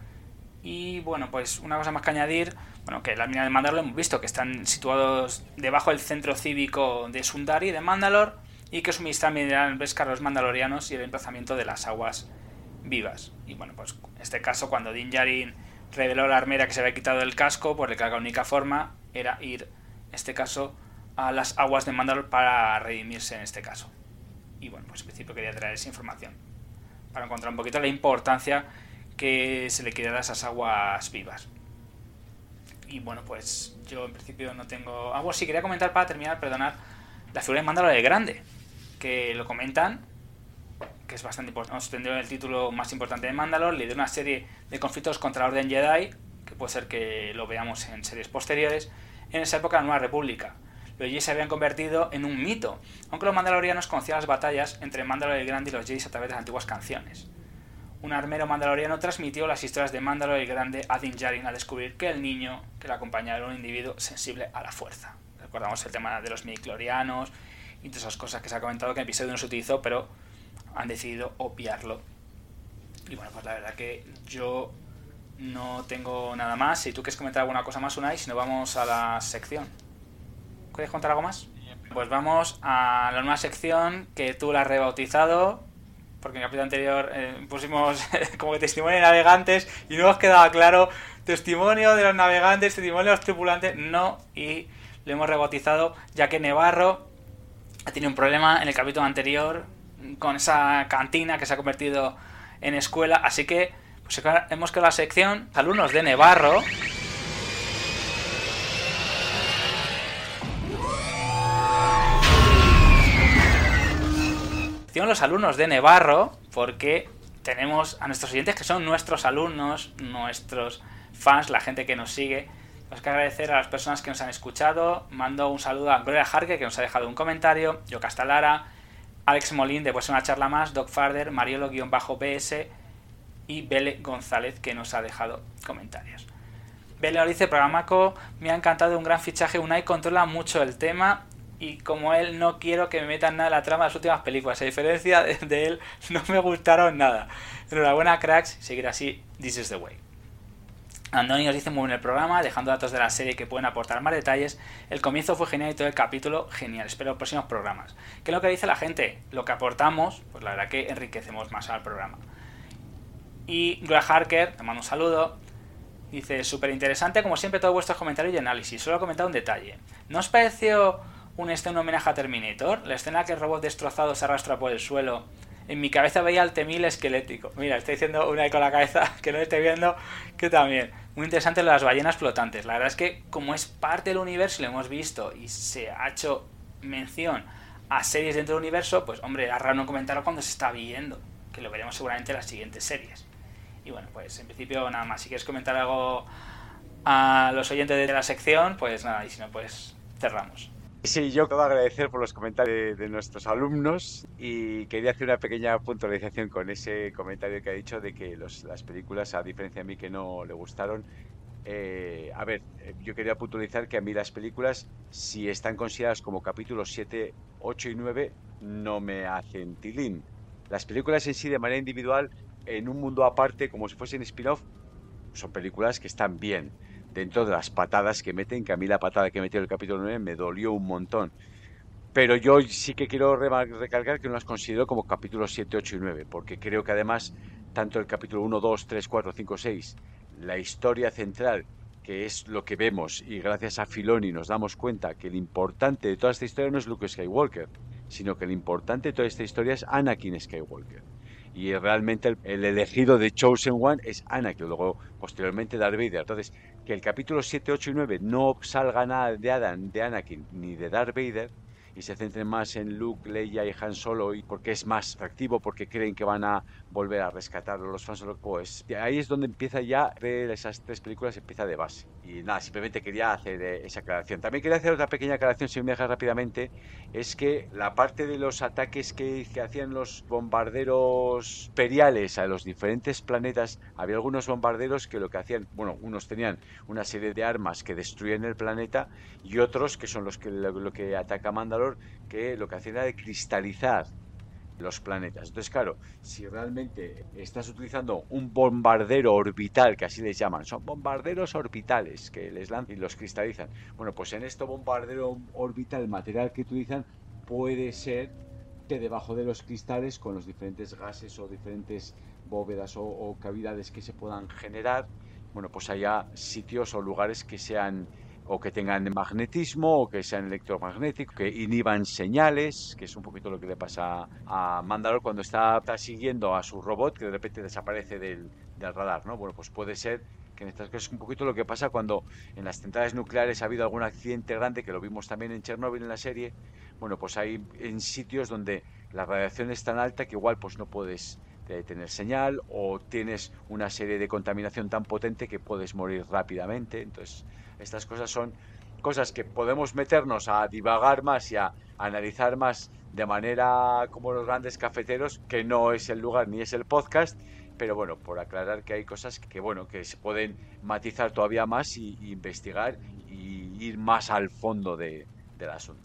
Y bueno, pues una cosa más que añadir, bueno, que la mina de Mandalor lo hemos visto, que están situados debajo del centro cívico de Sundari, de Mandalor, y que suministran mineral pesca a los mandalorianos y el emplazamiento de las aguas vivas. Y bueno, pues en este caso, cuando Din Djarin reveló la armera que se había quitado el casco, pues la única forma era ir, en este caso, a las aguas de Mandalor para redimirse en este caso. Y bueno, pues en principio quería traer esa información para encontrar un poquito la importancia que se le quiere dar a esas aguas vivas. Y bueno, pues yo en principio no tengo... Ah, bueno, sí, quería comentar para terminar, perdonar, la figura de Mandalor el Grande. que lo comentan, que es bastante importante. Tenido el título más importante de Mandalore, lideró una serie de conflictos contra la Orden Jedi, que puede ser que lo veamos en series posteriores, en esa época de la Nueva República. Los Jedi se habían convertido en un mito, aunque los mandalorianos conocían las batallas entre Mandalore el Grande y los Jedi a través de las antiguas canciones. Un armero mandaloriano transmitió las historias de Mandalore el Grande a Din Djarin a descubrir que el niño que le acompañaba era un individuo sensible a la fuerza. Recordamos el tema de los midichlorianos y todas esas cosas que se ha comentado que en el episodio no se utilizó, pero han decidido obviarlo. Y bueno, pues la verdad que yo no tengo nada más. Si tú quieres comentar alguna cosa más, Unai, si no vamos a la sección. ¿Quieres contar algo más? Pues vamos a la nueva sección que tú la has rebautizado porque en el capítulo anterior eh, pusimos (laughs) como que testimonio de navegantes y no nos quedaba claro testimonio de los navegantes, testimonio de los tripulantes, no, y lo hemos rebautizado ya que Nevarro ha tenido un problema en el capítulo anterior con esa cantina que se ha convertido en escuela, así que pues, hemos creado la sección alumnos de Nevarro los alumnos de Nevarro, porque tenemos a nuestros oyentes que son nuestros alumnos, nuestros fans, la gente que nos sigue. Tenemos que agradecer a las personas que nos han escuchado. Mando un saludo a Gloria Jarque, que nos ha dejado un comentario, Yo Castalara, Alex Molín, de Pues una charla más, Doc Farder, Mariolo-PS y Bele González, que nos ha dejado comentarios. Bele dice, programaco, me ha encantado un gran fichaje, Unai controla mucho el tema y como él no quiero que me metan nada en la trama de las últimas películas. A diferencia de, él, no me gustaron nada. Enhorabuena, cracks. Seguir así, this is the way. Andoni nos dice muy bien el programa, dejando datos de la serie que pueden aportar más detalles. El comienzo fue genial y todo el capítulo genial. Espero los próximos programas. ¿Qué es lo que dice la gente? Lo que aportamos, pues la verdad que enriquecemos más al programa. Y Gloria Harker, te mando un saludo. Dice, súper interesante, como siempre, todos vuestros comentarios y análisis. Solo he comentado un detalle. ¿No os pareció un, este, un homenaje a Terminator. La escena que el robot destrozado se arrastra por el suelo. En mi cabeza veía al temil esquelético. Mira, estoy diciendo una con la cabeza (laughs) que no estoy viendo, que también. Muy interesante las ballenas flotantes. La verdad es que como es parte del universo y lo hemos visto y se ha hecho mención a series dentro del universo, pues hombre, es raro no comentarlo cuando se está viendo, que lo veremos seguramente en las siguientes series. Y bueno, pues en principio nada más. Si quieres comentar algo a los oyentes de la sección, pues nada, y si no, pues cerramos. Sí, yo quiero agradecer por los comentarios de, nuestros alumnos y quería hacer una pequeña puntualización con ese comentario que ha dicho de que las películas, a diferencia de mí que no le gustaron, eh, a ver, eh, yo quería puntualizar que a mí las películas, si están consideradas como capítulos 7, 8 y 9, no me hacen tilín. Las películas en sí, de manera individual, en un mundo aparte, como si fuesen spin-off, son películas que están bien dentro de las patadas que meten, que a mí la patada que metió el capítulo 9 me dolió un montón. Pero yo sí que quiero recalcar que no las considero como capítulos 7, 8 y 9, porque creo que además tanto el capítulo 1, 2, 3, 4, 5, 6, la historia central, que es lo que vemos, y gracias a Filoni nos damos cuenta que el importante de toda esta historia no es Luke Skywalker, sino que el importante de toda esta historia es Anakin Skywalker y realmente el, elegido de Chosen One es Anakin, luego posteriormente Darth Vader. Entonces, que el capítulo 7, 8 y 9 no salga nada de Adam, de Anakin ni de Darth Vader y se centren más en Luke, Leia y Han Solo y porque es más atractivo, porque creen que van a volver a rescatar a los fans, pues ahí es donde empieza ya ver esas tres películas empieza de base. Y nada, simplemente quería hacer eh, esa aclaración. También quería hacer otra pequeña aclaración, si me dejas rápidamente, es que la parte de los ataques que, que hacían los bombarderos periales a los diferentes planetas, había algunos bombarderos que lo que hacían, bueno, unos tenían una serie de armas que destruían el planeta y otros que son los que lo, que ataca Mandalor, que lo que hacían era de cristalizar los planetas. Entonces, claro, si realmente estás utilizando un bombardero orbital, que así les llaman, son bombarderos orbitales que les lanzan y los cristalizan. Bueno, pues en este bombardero orbital, el material que utilizan puede ser que debajo de los cristales, con los diferentes gases o diferentes bóvedas o, o cavidades que se puedan generar, bueno, pues haya sitios o lugares que sean o que tengan magnetismo o que sean electromagnéticos, que inhiban señales, que es un poquito lo que le pasa a Mandalor cuando está, siguiendo a su robot que de repente desaparece del, radar, ¿no? Bueno, pues puede ser que en estas cosas es un poquito lo que pasa cuando en las centrales nucleares ha habido algún accidente grande, que lo vimos también en Chernóbil en la serie, bueno, pues hay en sitios donde la radiación es tan alta que igual pues no puedes tener señal o tienes una serie de contaminación tan potente que puedes morir rápidamente. Entonces, estas cosas son cosas que podemos meternos a divagar más y a analizar más de manera como los grandes cafeteros, que no es el lugar ni es el podcast, pero bueno, por aclarar que hay cosas que bueno, que se pueden matizar todavía más y, investigar y ir más al fondo de, del asunto.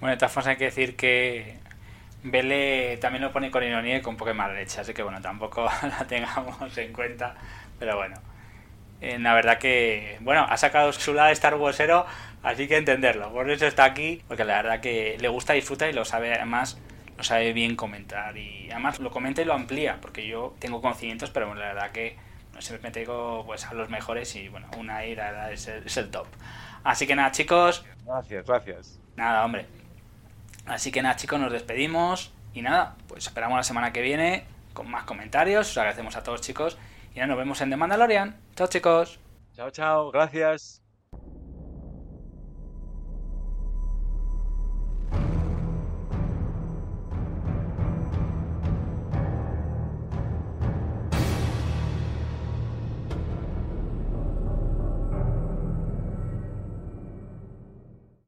Bueno, de todas formas hay que decir que Vele también lo pone con ironía y con poca mala leche, así que bueno, tampoco (laughs) la tengamos en cuenta, pero bueno. Eh, la verdad que, bueno, ha sacado su lado de Star Warsero, así que entenderlo. Por eso está aquí, porque la verdad que le gusta, disfruta y lo sabe, además, lo sabe bien comentar. Y además lo comenta y lo amplía, porque yo tengo conocimientos, pero la verdad que no siempre me tengo pues, a los mejores y bueno, una ira es el, es el top. Así que nada, chicos. Gracias, gracias. Nada, hombre. Así que nada, chicos, nos despedimos. Y nada, pues esperamos la semana que viene con más comentarios. Os agradecemos a todos, chicos. Y ya nos vemos en The Mandalorian. Chao, chicos. Chao, chao. Gracias.